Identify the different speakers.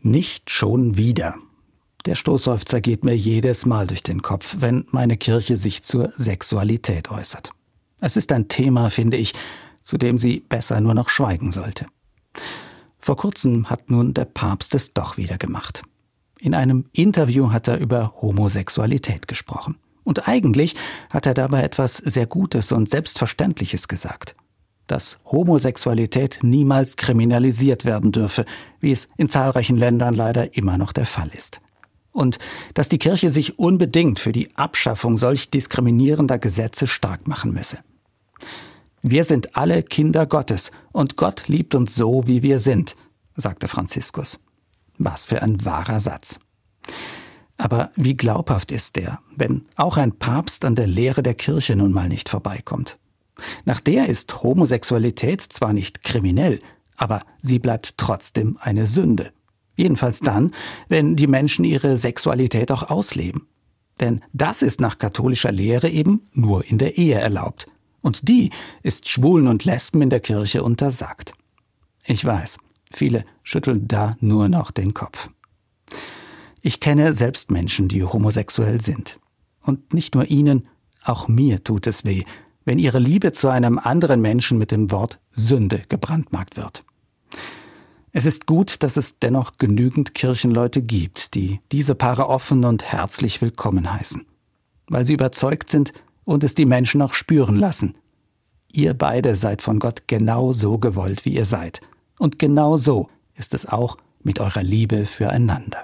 Speaker 1: Nicht schon wieder. Der Stoßseufzer geht mir jedes Mal durch den Kopf, wenn meine Kirche sich zur Sexualität äußert. Es ist ein Thema, finde ich, zu dem sie besser nur noch schweigen sollte. Vor kurzem hat nun der Papst es doch wieder gemacht. In einem Interview hat er über Homosexualität gesprochen. Und eigentlich hat er dabei etwas sehr Gutes und Selbstverständliches gesagt dass Homosexualität niemals kriminalisiert werden dürfe, wie es in zahlreichen Ländern leider immer noch der Fall ist. Und dass die Kirche sich unbedingt für die Abschaffung solch diskriminierender Gesetze stark machen müsse. Wir sind alle Kinder Gottes und Gott liebt uns so, wie wir sind, sagte Franziskus. Was für ein wahrer Satz. Aber wie glaubhaft ist der, wenn auch ein Papst an der Lehre der Kirche nun mal nicht vorbeikommt? Nach der ist Homosexualität zwar nicht kriminell, aber sie bleibt trotzdem eine Sünde. Jedenfalls dann, wenn die Menschen ihre Sexualität auch ausleben. Denn das ist nach katholischer Lehre eben nur in der Ehe erlaubt. Und die ist Schwulen und Lesben in der Kirche untersagt. Ich weiß, viele schütteln da nur noch den Kopf. Ich kenne selbst Menschen, die homosexuell sind. Und nicht nur ihnen, auch mir tut es weh, wenn ihre Liebe zu einem anderen Menschen mit dem Wort Sünde gebrandmarkt wird. Es ist gut, dass es dennoch genügend Kirchenleute gibt, die diese Paare offen und herzlich willkommen heißen, weil sie überzeugt sind und es die Menschen auch spüren lassen. Ihr beide seid von Gott genau so gewollt, wie ihr seid. Und genau so ist es auch mit eurer Liebe füreinander.